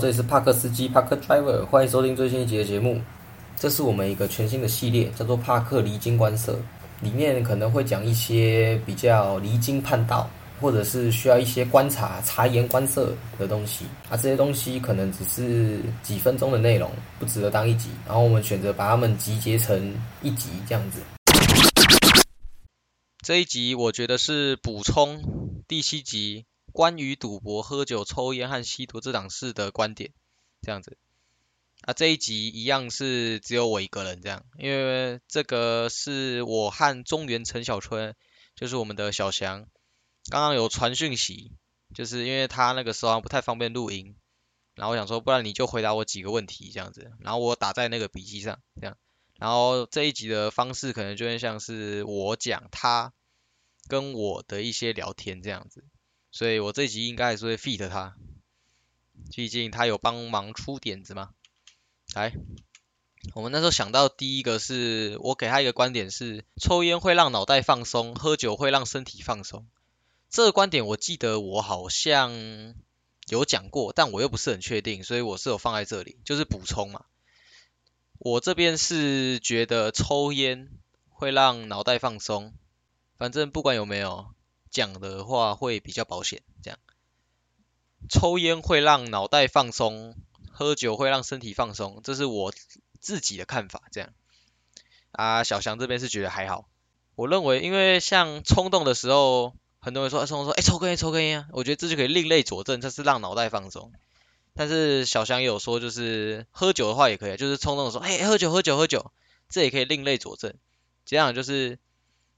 这里是帕克司机 Park Driver，欢迎收听最新一集的节目。这是我们一个全新的系列，叫做帕克离经观色，里面可能会讲一些比较离经叛道，或者是需要一些观察、察言观色的东西。啊，这些东西可能只是几分钟的内容，不值得当一集。然后我们选择把它们集结成一集这样子。这一集我觉得是补充第七集关于赌博、喝酒、抽烟和吸毒这档事的观点，这样子。啊，这一集一样是只有我一个人这样，因为这个是我和中原陈小春，就是我们的小翔，刚刚有传讯息，就是因为他那个时候不太方便录音，然后我想说，不然你就回答我几个问题这样子，然后我打在那个笔记上这样，然后这一集的方式可能就会像是我讲他。跟我的一些聊天这样子，所以我这集应该还是会 feat 他，毕竟他有帮忙出点子嘛。来，我们那时候想到第一个是我给他一个观点是，抽烟会让脑袋放松，喝酒会让身体放松。这个观点我记得我好像有讲过，但我又不是很确定，所以我是有放在这里，就是补充嘛。我这边是觉得抽烟会让脑袋放松。反正不管有没有讲的话，会比较保险。这样，抽烟会让脑袋放松，喝酒会让身体放松，这是我自己的看法。这样，啊，小翔这边是觉得还好。我认为，因为像冲动的时候，很多人说，冲动说，哎，抽根烟，抽根烟啊。我觉得这就可以另类佐证，这是让脑袋放松。但是小翔也有说，就是喝酒的话也可以，就是冲动的时候，哎，喝酒，喝酒，喝酒，这也可以另类佐证。这样就是。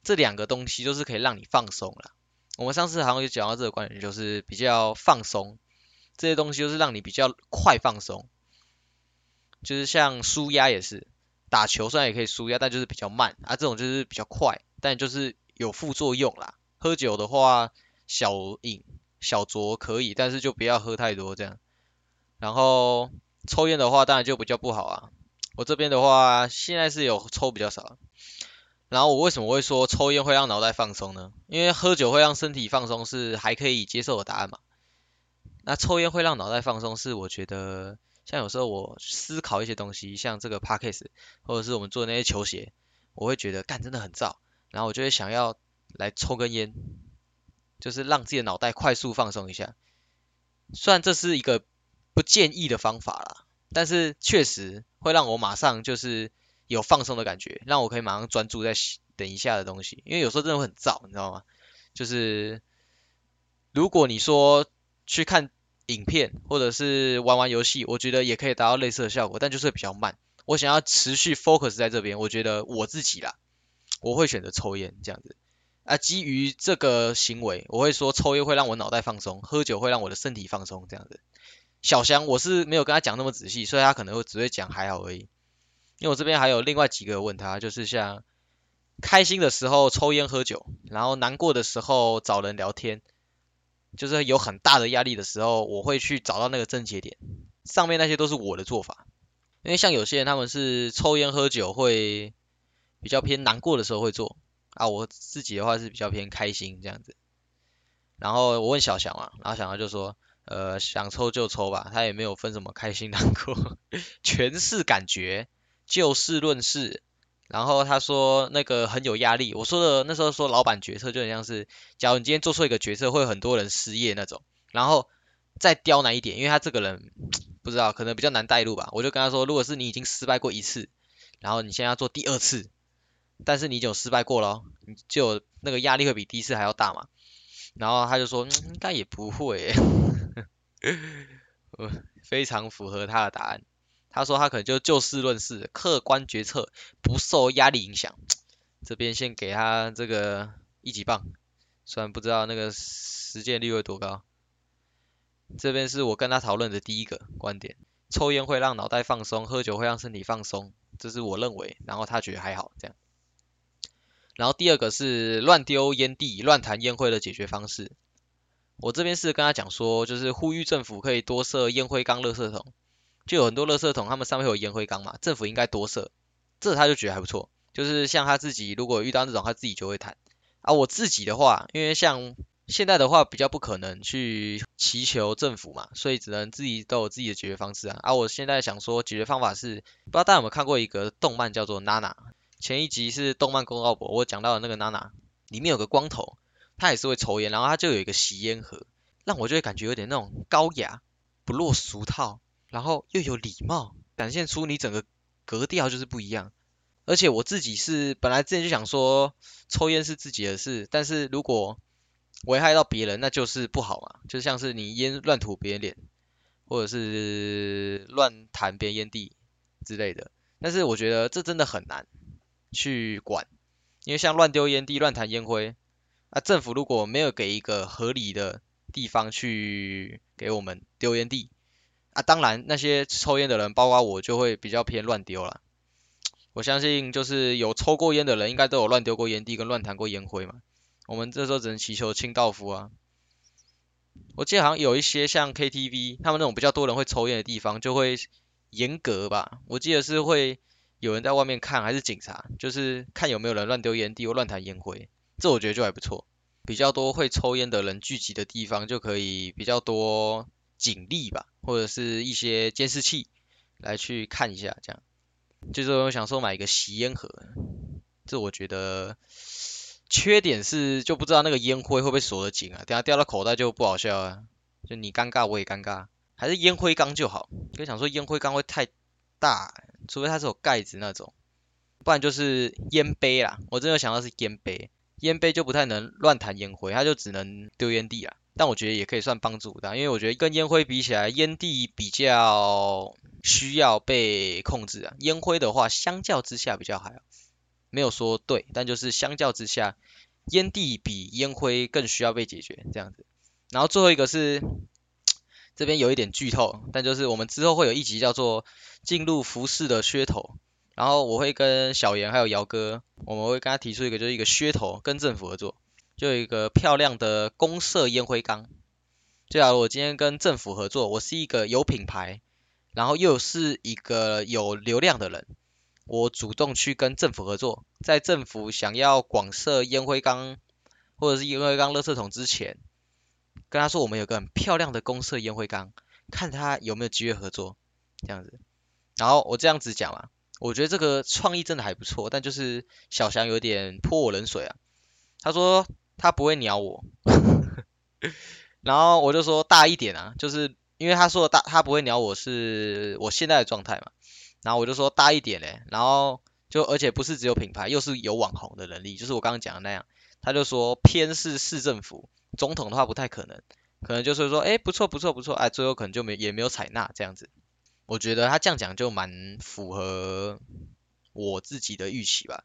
这两个东西就是可以让你放松了。我们上次好像有讲到这个观点，就是比较放松，这些东西就是让你比较快放松。就是像舒压也是，打球虽然也可以舒压，但就是比较慢啊。这种就是比较快，但就是有副作用啦。喝酒的话，小饮小酌可以，但是就不要喝太多这样。然后抽烟的话，当然就比较不好啊。我这边的话，现在是有抽比较少。然后我为什么会说抽烟会让脑袋放松呢？因为喝酒会让身体放松是还可以接受的答案嘛。那抽烟会让脑袋放松是我觉得像有时候我思考一些东西，像这个 p a c k a s e 或者是我们做那些球鞋，我会觉得干真的很燥，然后我就会想要来抽根烟，就是让自己的脑袋快速放松一下。虽然这是一个不建议的方法啦，但是确实会让我马上就是。有放松的感觉，让我可以马上专注在等一下的东西，因为有时候真的会很燥，你知道吗？就是如果你说去看影片或者是玩玩游戏，我觉得也可以达到类似的效果，但就是比较慢。我想要持续 focus 在这边，我觉得我自己啦，我会选择抽烟这样子。啊，基于这个行为，我会说抽烟会让我脑袋放松，喝酒会让我的身体放松这样子。小翔我是没有跟他讲那么仔细，所以他可能会只会讲还好而已。因为我这边还有另外几个问他，就是像开心的时候抽烟喝酒，然后难过的时候找人聊天，就是有很大的压力的时候，我会去找到那个症结点。上面那些都是我的做法，因为像有些人他们是抽烟喝酒会比较偏难过的时候会做啊，我自己的话是比较偏开心这样子。然后我问小翔嘛，然后小翔就说，呃，想抽就抽吧，他也没有分什么开心 难过，全是感觉。就事论事，然后他说那个很有压力。我说的那时候说老板决策就很像是，假如你今天做错一个决策，会有很多人失业那种。然后再刁难一点，因为他这个人不知道可能比较难带路吧。我就跟他说，如果是你已经失败过一次，然后你现在要做第二次，但是你已经失败过了，你就那个压力会比第一次还要大嘛。然后他就说应该也不会，非常符合他的答案。他说他可能就就事论事，客观决策，不受压力影响。这边先给他这个一级棒，虽然不知道那个实践率会多高。这边是我跟他讨论的第一个观点：抽烟会让脑袋放松，喝酒会让身体放松，这是我认为，然后他觉得还好这样。然后第二个是乱丢烟蒂、乱弹烟灰的解决方式。我这边是跟他讲说，就是呼吁政府可以多设烟灰缸、垃圾桶。就有很多垃圾桶，他们上面会有烟灰缸嘛，政府应该多设，这他就觉得还不错。就是像他自己如果遇到这种，他自己就会弹。啊，我自己的话，因为像现在的话比较不可能去祈求政府嘛，所以只能自己都有自己的解决方式啊。而我现在想说解决方法是，不知道大家有没有看过一个动漫叫做娜娜，前一集是动漫公告博，我讲到的那个娜娜，里面有个光头，他也是会抽烟，然后他就有一个吸烟盒，让我就会感觉有点那种高雅，不落俗套，然后又有礼貌，展现出你整个格调就是不一样。而且我自己是本来之前就想说抽烟是自己的事，但是如果危害到别人，那就是不好嘛，就像是你烟乱吐别人脸，或者是乱弹别人烟蒂之类的。但是我觉得这真的很难去管，因为像乱丢烟蒂、乱弹烟灰，啊，政府如果没有给一个合理的地方去给我们丢烟蒂，啊，当然那些抽烟的人，包括我，就会比较偏乱丢了。我相信就是有抽过烟的人，应该都有乱丢过烟蒂跟乱弹过烟灰嘛。我们这时候只能祈求清道夫啊！我记得好像有一些像 KTV，他们那种比较多人会抽烟的地方，就会严格吧。我记得是会有人在外面看，还是警察，就是看有没有人乱丢烟蒂或乱弹烟灰。这我觉得就还不错。比较多会抽烟的人聚集的地方，就可以比较多警力吧，或者是一些监视器来去看一下，这样。就是我想说买一个吸烟盒，这我觉得。缺点是就不知道那个烟灰会不会锁得紧啊，等下掉到口袋就不好笑啊，就你尴尬我也尴尬，还是烟灰缸就好。就想说烟灰缸会太大，除非它是有盖子那种，不然就是烟杯啦。我真的想到是烟杯，烟杯就不太能乱弹烟灰，它就只能丢烟蒂啊。但我觉得也可以算帮助的，因为我觉得跟烟灰比起来，烟蒂比较需要被控制啊，烟灰的话相较之下比较还好。没有说对，但就是相较之下，烟蒂比烟灰更需要被解决这样子。然后最后一个是这边有一点剧透，但就是我们之后会有一集叫做进入服饰的噱头，然后我会跟小严还有姚哥，我们会跟他提出一个就是一个噱头，跟政府合作，就有一个漂亮的公社烟灰缸。就假如我今天跟政府合作，我是一个有品牌，然后又是一个有流量的人。我主动去跟政府合作，在政府想要广设烟灰缸或者是烟灰缸垃圾桶之前，跟他说我们有个很漂亮的公社烟灰缸，看他有没有机会合作这样子。然后我这样子讲嘛，我觉得这个创意真的还不错，但就是小翔有点泼我冷水啊。他说他不会鸟我，然后我就说大一点啊，就是因为他说大他不会鸟我是我现在的状态嘛。然后我就说大一点嘞，然后就而且不是只有品牌，又是有网红的能力，就是我刚刚讲的那样。他就说偏是市政府，总统的话不太可能，可能就是说，哎，不错不错不错，哎，最后可能就没也没有采纳这样子。我觉得他这样讲就蛮符合我自己的预期吧，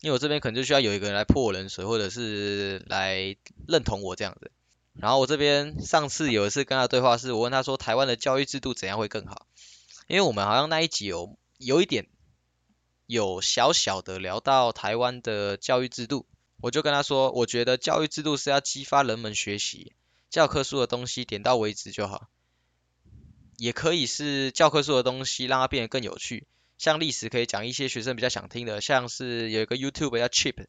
因为我这边可能就需要有一个人来泼我冷水，或者是来认同我这样子。然后我这边上次有一次跟他对话，是我问他说台湾的教育制度怎样会更好。因为我们好像那一集有有一点有小小的聊到台湾的教育制度，我就跟他说，我觉得教育制度是要激发人们学习，教科书的东西点到为止就好，也可以是教科书的东西让它变得更有趣，像历史可以讲一些学生比较想听的，像是有一个 YouTube 叫 Chip，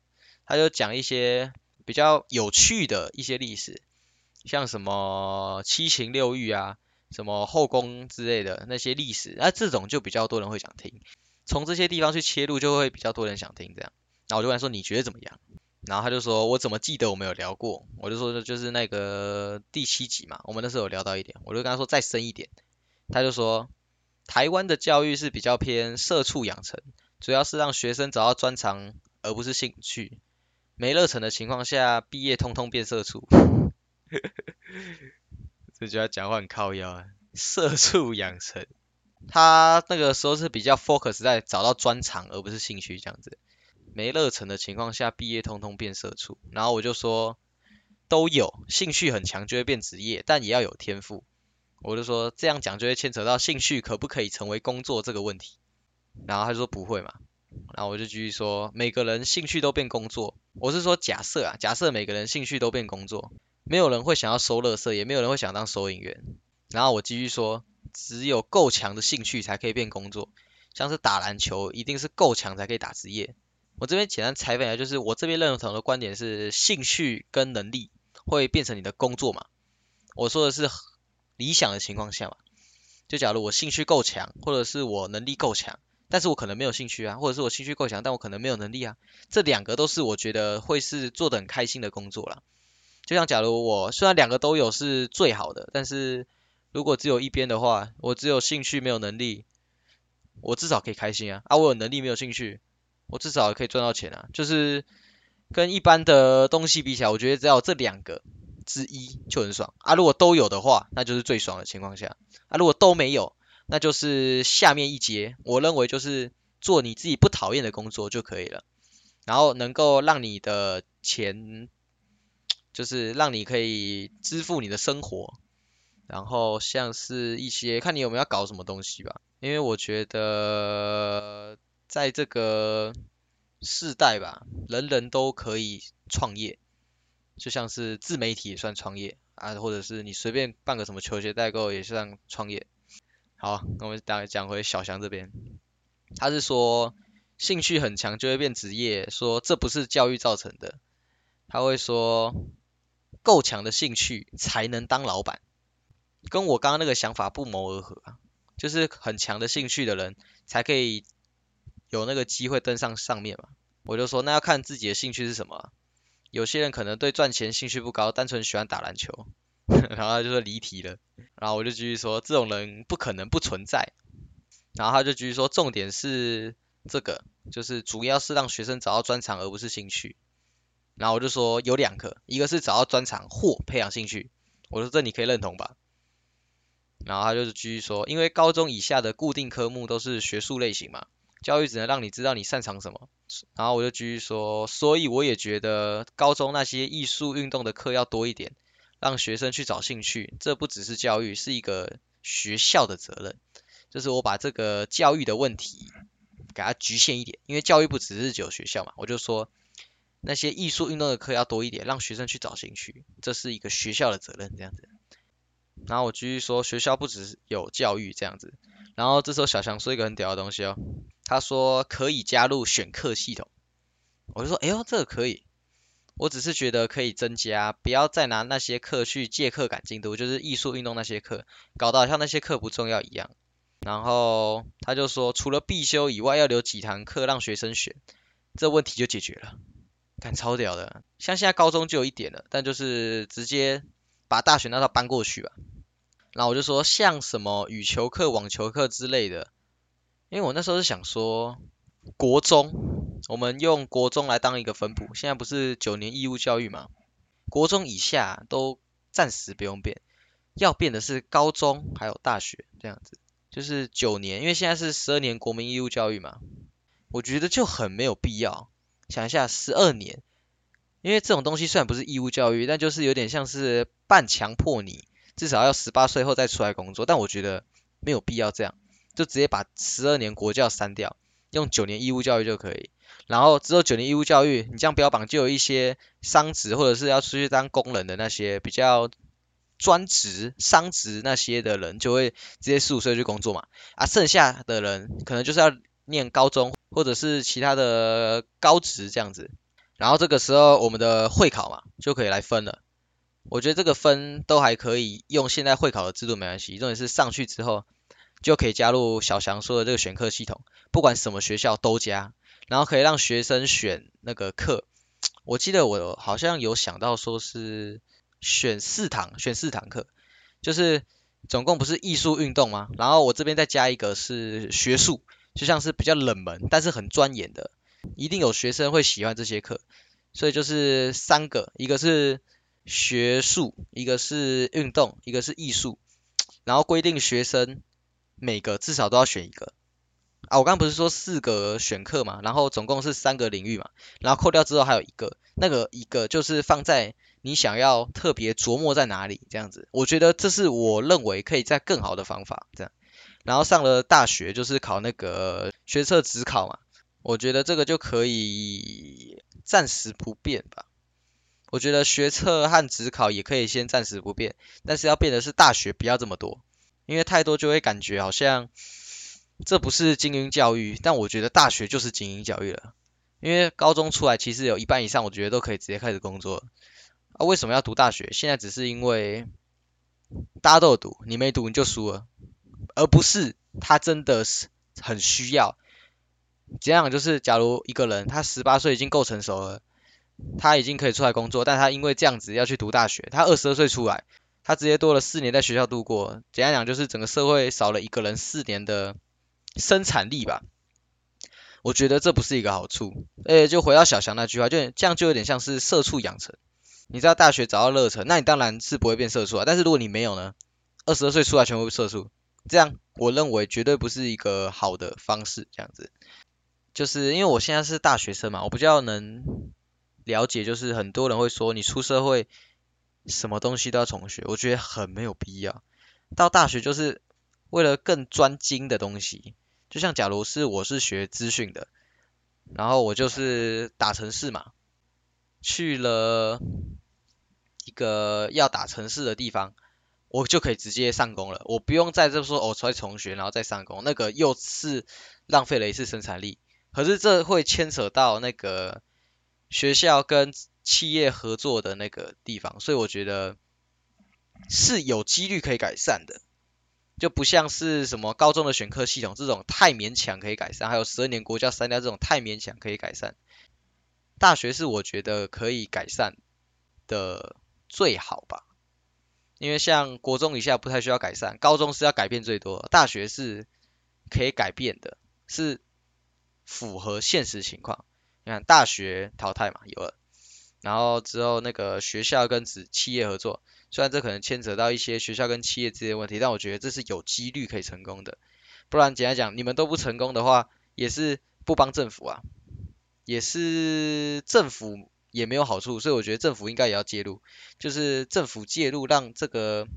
他就讲一些比较有趣的一些历史，像什么七情六欲啊。什么后宫之类的那些历史，那这种就比较多人会想听，从这些地方去切入就会比较多人想听这样。然后我就问说你觉得怎么样？然后他就说我怎么记得我们有聊过？我就说就是那个第七集嘛，我们那时候有聊到一点，我就跟他说再深一点。他就说台湾的教育是比较偏社畜养成，主要是让学生找到专长而不是兴趣，没热忱的情况下毕业通通变社畜。就觉得讲话很靠腰啊，社畜养成，他那个时候是比较 focus 在找到专长而不是兴趣这样子，没热忱的情况下毕业通通变社畜，然后我就说都有，兴趣很强就会变职业，但也要有天赋，我就说这样讲就会牵扯到兴趣可不可以成为工作这个问题，然后他就说不会嘛，然后我就继续说每个人兴趣都变工作，我是说假设啊，假设每个人兴趣都变工作。没有人会想要收乐色，也没有人会想当收银员。然后我继续说，只有够强的兴趣才可以变工作，像是打篮球，一定是够强才可以打职业。我这边简单采访一下，就是我这边认同的观点是兴趣跟能力，会变成你的工作嘛。我说的是理想的情况下嘛，就假如我兴趣够强，或者是我能力够强，但是我可能没有兴趣啊，或者是我兴趣够强，但我可能没有能力啊，这两个都是我觉得会是做的很开心的工作啦。就像假如我虽然两个都有是最好的，但是如果只有一边的话，我只有兴趣没有能力，我至少可以开心啊，啊我有能力没有兴趣，我至少可以赚到钱啊，就是跟一般的东西比起来，我觉得只要这两个之一就很爽。啊，如果都有的话，那就是最爽的情况下，啊如果都没有，那就是下面一节，我认为就是做你自己不讨厌的工作就可以了，然后能够让你的钱。就是让你可以支付你的生活，然后像是一些看你有没有要搞什么东西吧，因为我觉得在这个世代吧，人人都可以创业，就像是自媒体也算创业啊，或者是你随便办个什么球鞋代购也算创业。好，那我们讲讲回小翔这边，他是说兴趣很强就会变职业，说这不是教育造成的，他会说。够强的兴趣才能当老板，跟我刚刚那个想法不谋而合啊。就是很强的兴趣的人才可以有那个机会登上上面嘛。我就说那要看自己的兴趣是什么。有些人可能对赚钱兴趣不高，单纯喜欢打篮球，然后他就说离题了。然后我就继续说这种人不可能不存在。然后他就继续说重点是这个，就是主要是让学生找到专长而不是兴趣。然后我就说有两个，一个是找到专长或培养兴趣，我说这你可以认同吧。然后他就是继续说，因为高中以下的固定科目都是学术类型嘛，教育只能让你知道你擅长什么。然后我就继续说，所以我也觉得高中那些艺术运动的课要多一点，让学生去找兴趣，这不只是教育，是一个学校的责任。就是我把这个教育的问题给它局限一点，因为教育不只是只有学校嘛，我就说。那些艺术运动的课要多一点，让学生去找兴趣，这是一个学校的责任，这样子。然后我继续说，学校不只有教育这样子。然后这时候小强说一个很屌的东西哦，他说可以加入选课系统。我就说，哎呦，这个可以。我只是觉得可以增加，不要再拿那些课去借课赶进度，就是艺术运动那些课，搞得好像那些课不重要一样。然后他就说，除了必修以外，要留几堂课让学生选，这问题就解决了。看超屌的，像现在高中就有一点了，但就是直接把大学那套搬过去吧。然后我就说像什么羽球课、网球课之类的，因为我那时候是想说国中，我们用国中来当一个分补，现在不是九年义务教育嘛，国中以下都暂时不用变，要变的是高中还有大学这样子，就是九年，因为现在是十二年国民义务教育嘛，我觉得就很没有必要。想一下，十二年，因为这种东西虽然不是义务教育，但就是有点像是半强迫你，至少要十八岁后再出来工作。但我觉得没有必要这样，就直接把十二年国教删掉，用九年义务教育就可以。然后只有九年义务教育，你这样标榜，就有一些商职或者是要出去当工人的那些比较专职、商职那些的人，就会直接十五岁去工作嘛。啊，剩下的人可能就是要。念高中或者是其他的高职这样子，然后这个时候我们的会考嘛就可以来分了。我觉得这个分都还可以用现在会考的制度没关系，重点是上去之后就可以加入小翔说的这个选课系统，不管什么学校都加，然后可以让学生选那个课。我记得我好像有想到说是选四堂，选四堂课，就是总共不是艺术运动吗？然后我这边再加一个是学术。就像是比较冷门，但是很钻研的，一定有学生会喜欢这些课，所以就是三个，一个是学术，一个是运动，一个是艺术，然后规定学生每个至少都要选一个。啊，我刚不是说四个选课嘛，然后总共是三个领域嘛，然后扣掉之后还有一个，那个一个就是放在你想要特别琢磨在哪里这样子，我觉得这是我认为可以在更好的方法这样。然后上了大学就是考那个学测职考嘛，我觉得这个就可以暂时不变吧。我觉得学测和职考也可以先暂时不变，但是要变的是大学不要这么多，因为太多就会感觉好像这不是精英教育，但我觉得大学就是精英教育了。因为高中出来其实有一半以上，我觉得都可以直接开始工作。啊，为什么要读大学？现在只是因为大家都有读，你没读你就输了，而不是他真的是很需要。怎样？就是假如一个人他十八岁已经够成熟了，他已经可以出来工作，但他因为这样子要去读大学，他二十二岁出来，他直接多了四年在学校度过。怎样讲？就是整个社会少了一个人四年的生产力吧。我觉得这不是一个好处。呃，就回到小翔那句话，就这样就有点像是社畜养成。你知道大学找到热忱，那你当然是不会变社畜啊。但是如果你没有呢？二十二岁出来全部社畜，这样我认为绝对不是一个好的方式。这样子，就是因为我现在是大学生嘛，我比较能了解，就是很多人会说你出社会什么东西都要重学，我觉得很没有必要。到大学就是为了更专精的东西。就像假如是我是学资讯的，然后我就是打城市嘛，去了一个要打城市的地方，我就可以直接上工了，我不用在这说哦再重学然后再上工，那个又是浪费了一次生产力。可是这会牵扯到那个学校跟企业合作的那个地方，所以我觉得是有几率可以改善的。就不像是什么高中的选课系统这种太勉强可以改善，还有十二年国教三加这种太勉强可以改善。大学是我觉得可以改善的最好吧，因为像国中以下不太需要改善，高中是要改变最多，大学是可以改变的，是符合现实情况。你看大学淘汰嘛，有了，然后之后那个学校跟子企业合作。虽然这可能牵扯到一些学校跟企业之间问题，但我觉得这是有几率可以成功的。不然简单讲，你们都不成功的话，也是不帮政府啊，也是政府也没有好处。所以我觉得政府应该也要介入，就是政府介入，让这个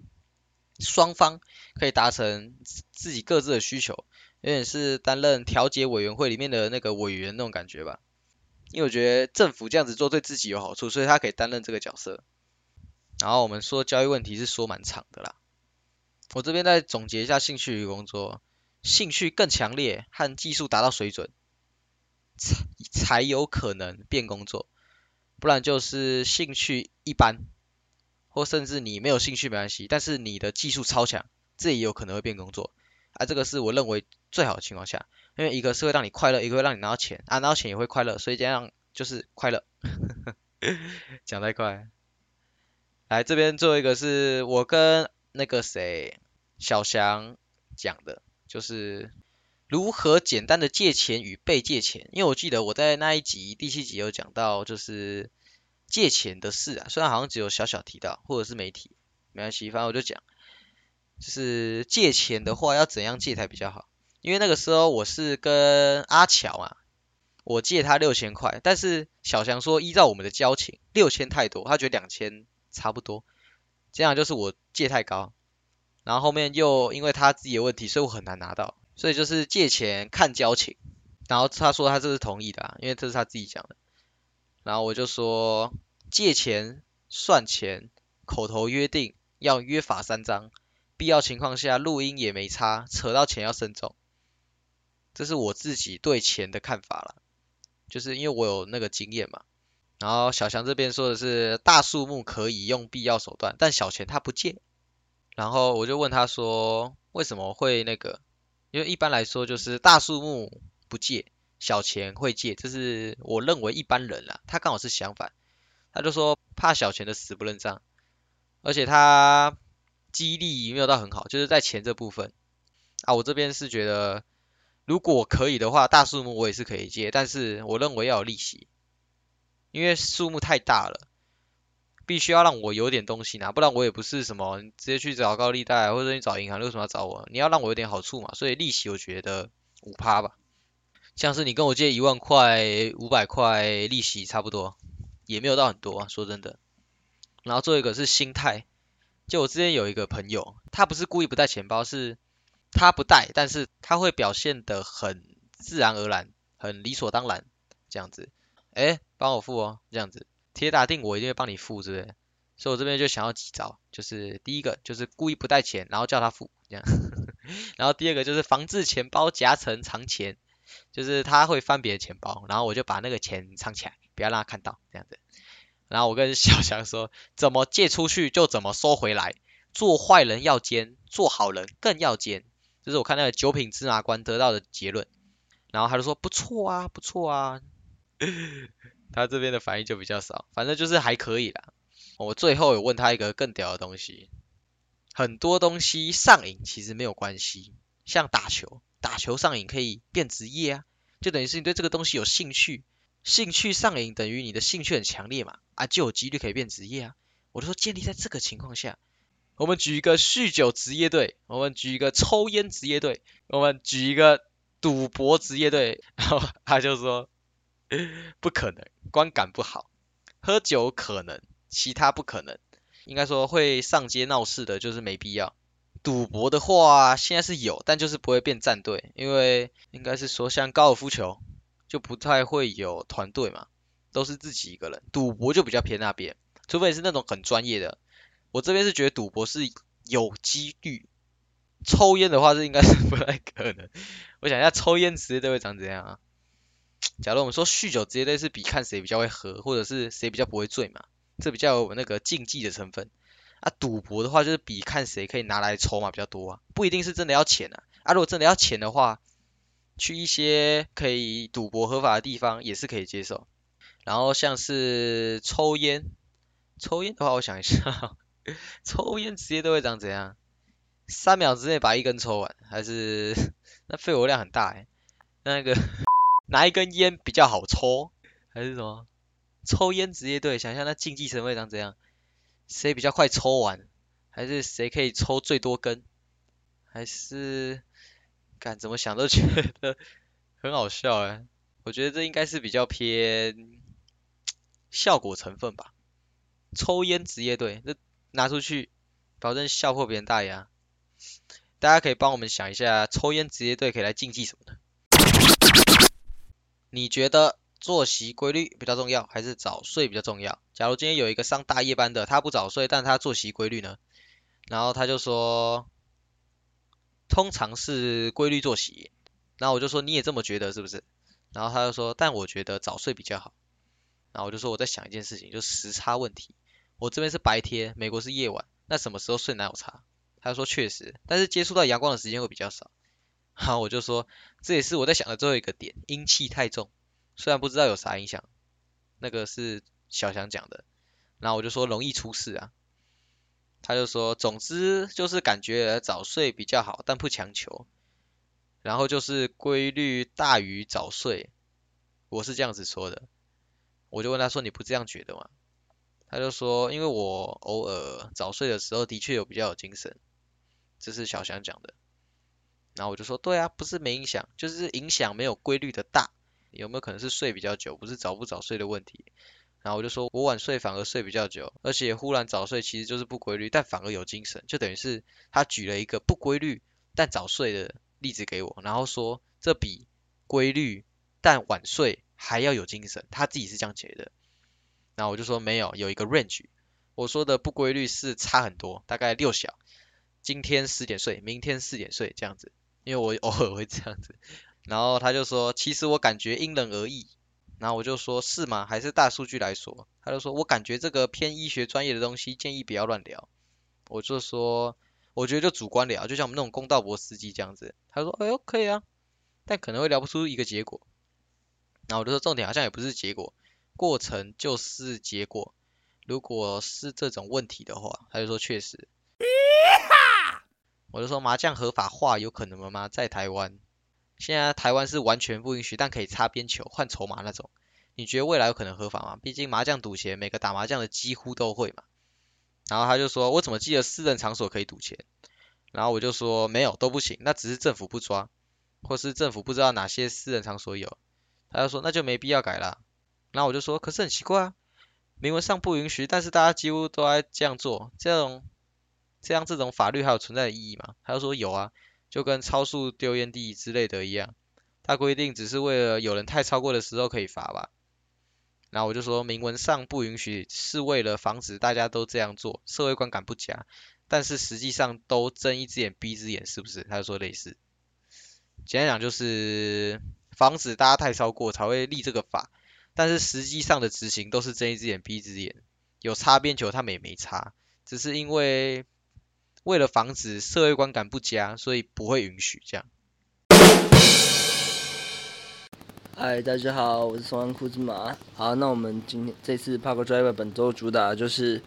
双方可以达成自己各自的需求，有点是担任调解委员会里面的那个委员那种感觉吧。因为我觉得政府这样子做对自己有好处，所以他可以担任这个角色。然后我们说教育问题是说蛮长的啦，我这边再总结一下兴趣与工作，兴趣更强烈和技术达到水准，才才有可能变工作，不然就是兴趣一般，或甚至你没有兴趣没关系，但是你的技术超强，这也有可能会变工作，啊这个是我认为最好的情况下，因为一个是会让你快乐，一个会让你拿到钱，啊拿到钱也会快乐，所以这样就是快乐，讲太快。来这边最后一个是我跟那个谁小翔讲的，就是如何简单的借钱与被借钱。因为我记得我在那一集第七集有讲到，就是借钱的事啊，虽然好像只有小小提到，或者是没提，没关系，反正我就讲，就是借钱的话要怎样借才比较好。因为那个时候我是跟阿乔啊，我借他六千块，但是小翔说依照我们的交情，六千太多，他觉得两千。差不多，这样就是我借太高，然后后面又因为他自己的问题，所以我很难拿到，所以就是借钱看交情，然后他说他这是同意的，因为这是他自己讲的，然后我就说借钱算钱，口头约定要约法三章，必要情况下录音也没差，扯到钱要慎重，这是我自己对钱的看法了，就是因为我有那个经验嘛。然后小强这边说的是大数目可以用必要手段，但小钱他不借。然后我就问他说为什么会那个？因为一般来说就是大数目不借，小钱会借，这是我认为一般人啦。他刚好是相反，他就说怕小钱的死不认账，而且他激励没有到很好，就是在钱这部分啊。我这边是觉得如果可以的话，大数目我也是可以借，但是我认为要有利息。因为数目太大了，必须要让我有点东西拿，不然我也不是什么直接去找高利贷或者你找银行，为什么要找我？你要让我有点好处嘛，所以利息我觉得五趴吧，像是你跟我借一万块，五百块利息差不多，也没有到很多啊，说真的。然后最后一个是心态，就我之前有一个朋友，他不是故意不带钱包，是他不带，但是他会表现得很自然而然，很理所当然这样子。哎，帮我付哦，这样子，铁打定我一定会帮你付，是不是？所以我这边就想要几招，就是第一个就是故意不带钱，然后叫他付，这样。然后第二个就是防止钱包夹层藏钱，就是他会翻别人钱包，然后我就把那个钱藏起来，不要让他看到，这样子。然后我跟小强说，怎么借出去就怎么收回来，做坏人要奸，做好人更要奸，这是我看那个九品芝麻官得到的结论。然后他就说不错啊，不错啊，他这边的反应就比较少，反正就是还可以啦。我最后有问他一个更屌的东西，很多东西上瘾其实没有关系，像打球，打球上瘾可以变职业啊，就等于是你对这个东西有兴趣，兴趣上瘾等于你的兴趣很强烈嘛，啊就有几率可以变职业啊。我就说建立在这个情况下，我们举一个酗酒职业队，我们举一个抽烟职业队，我们举一个赌博职业队，然后他就说不可能，观感不好，喝酒可能。其他不可能，应该说会上街闹事的，就是没必要。赌博的话，现在是有，但就是不会变战队，因为应该是说像高尔夫球就不太会有团队嘛，都是自己一个人。赌博就比较偏那边，除非是那种很专业的。我这边是觉得赌博是有几率，抽烟的话是应该是不太可能。我想一下，抽烟职业队会长怎样啊？假如我们说酗酒职业队是比看谁比较会喝，或者是谁比较不会醉嘛？这比较有那个竞技的成分啊，赌博的话就是比看谁可以拿来筹码比较多啊，不一定是真的要钱啊，啊如果真的要钱的话，去一些可以赌博合法的地方也是可以接受。然后像是抽烟，抽烟的话我想一下，抽烟直接都会长怎样？三秒之内把一根抽完，还是 那肺活量很大哎，那个 拿一根烟比较好抽，还是什么？抽烟职业队，想象那竞技成会长怎样？谁比较快抽完？还是谁可以抽最多根？还是，干怎么想都觉得很好笑哎！我觉得这应该是比较偏 效果成分吧。抽烟职业队，这拿出去保证笑破别人大牙。大家可以帮我们想一下，抽烟职业队可以来竞技什么的？你觉得？作息规律比较重要，还是早睡比较重要？假如今天有一个上大夜班的，他不早睡，但他作息规律呢？然后他就说，通常是规律作息。然后我就说，你也这么觉得是不是？然后他就说，但我觉得早睡比较好。然后我就说，我在想一件事情，就时差问题。我这边是白天，美国是夜晚，那什么时候睡哪有差？他说确实，但是接触到阳光的时间会比较少。好，我就说，这也是我在想的最后一个点，阴气太重。虽然不知道有啥影响，那个是小翔讲的，然后我就说容易出事啊，他就说总之就是感觉早睡比较好，但不强求，然后就是规律大于早睡，我是这样子说的，我就问他说你不这样觉得吗？他就说因为我偶尔早睡的时候的确有比较有精神，这是小翔讲的，然后我就说对啊，不是没影响，就是影响没有规律的大。有没有可能是睡比较久，不是早不早睡的问题？然后我就说我晚睡反而睡比较久，而且忽然早睡其实就是不规律，但反而有精神，就等于是他举了一个不规律但早睡的例子给我，然后说这比规律但晚睡还要有精神，他自己是这样觉得。然后我就说没有，有一个 range，我说的不规律是差很多，大概六小，今天十点睡，明天四点睡这样子，因为我偶尔会这样子。然后他就说，其实我感觉因人而异。然后我就说，是吗？还是大数据来说？他就说，我感觉这个偏医学专业的东西，建议不要乱聊。我就说，我觉得就主观聊，就像我们那种公道博司机这样子。他说，哎呦，可以啊，但可能会聊不出一个结果。然后我就说，重点好像也不是结果，过程就是结果。如果是这种问题的话，他就说确实。我就说，麻将合法化有可能吗？在台湾？现在台湾是完全不允许，但可以擦边球换筹码那种。你觉得未来有可能合法吗？毕竟麻将赌钱，每个打麻将的几乎都会嘛。然后他就说，我怎么记得私人场所可以赌钱？然后我就说没有，都不行，那只是政府不抓，或是政府不知道哪些私人场所有。他就说那就没必要改了。然后我就说，可是很奇怪啊，明文上不允许，但是大家几乎都在这样做，这种这样这种法律还有存在的意义吗？他就说有啊。就跟超速丢烟蒂之类的一样，他规定只是为了有人太超过的时候可以罚吧。然后我就说明文上不允许，是为了防止大家都这样做，社会观感不佳。但是实际上都睁一只眼闭一只眼，是不是？他就说类似。简单讲就是防止大家太超过才会立这个法，但是实际上的执行都是睁一只眼闭一只眼，有擦边球他们也没擦，只是因为为了防止社会观感不佳，所以不会允许这样。嗨，大家好，我是松安库兹马。好，那我们今天这次 Park Driver 本周主打就是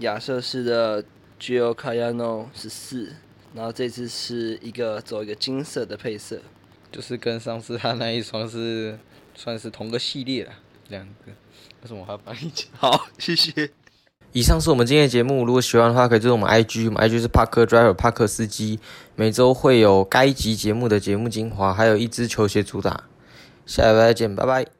亚瑟士的 Gio Cayano 十四，然后这次是一个走一个金色的配色，就是跟上次他那一双是算是同个系列了，两个。为什么我还要帮你讲？好，谢谢。以上是我们今天的节目，如果喜欢的话，可以追踪我们 IG，我们 IG 是 Park Driver 帕克司机，每周会有该集节目的节目精华，还有一支球鞋主打。下礼拜再见，拜拜。